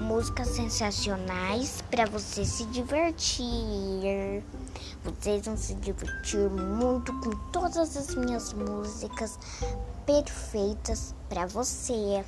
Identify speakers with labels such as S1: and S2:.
S1: músicas sensacionais para você se divertir. Vocês vão se divertir muito com todas as minhas músicas perfeitas para você.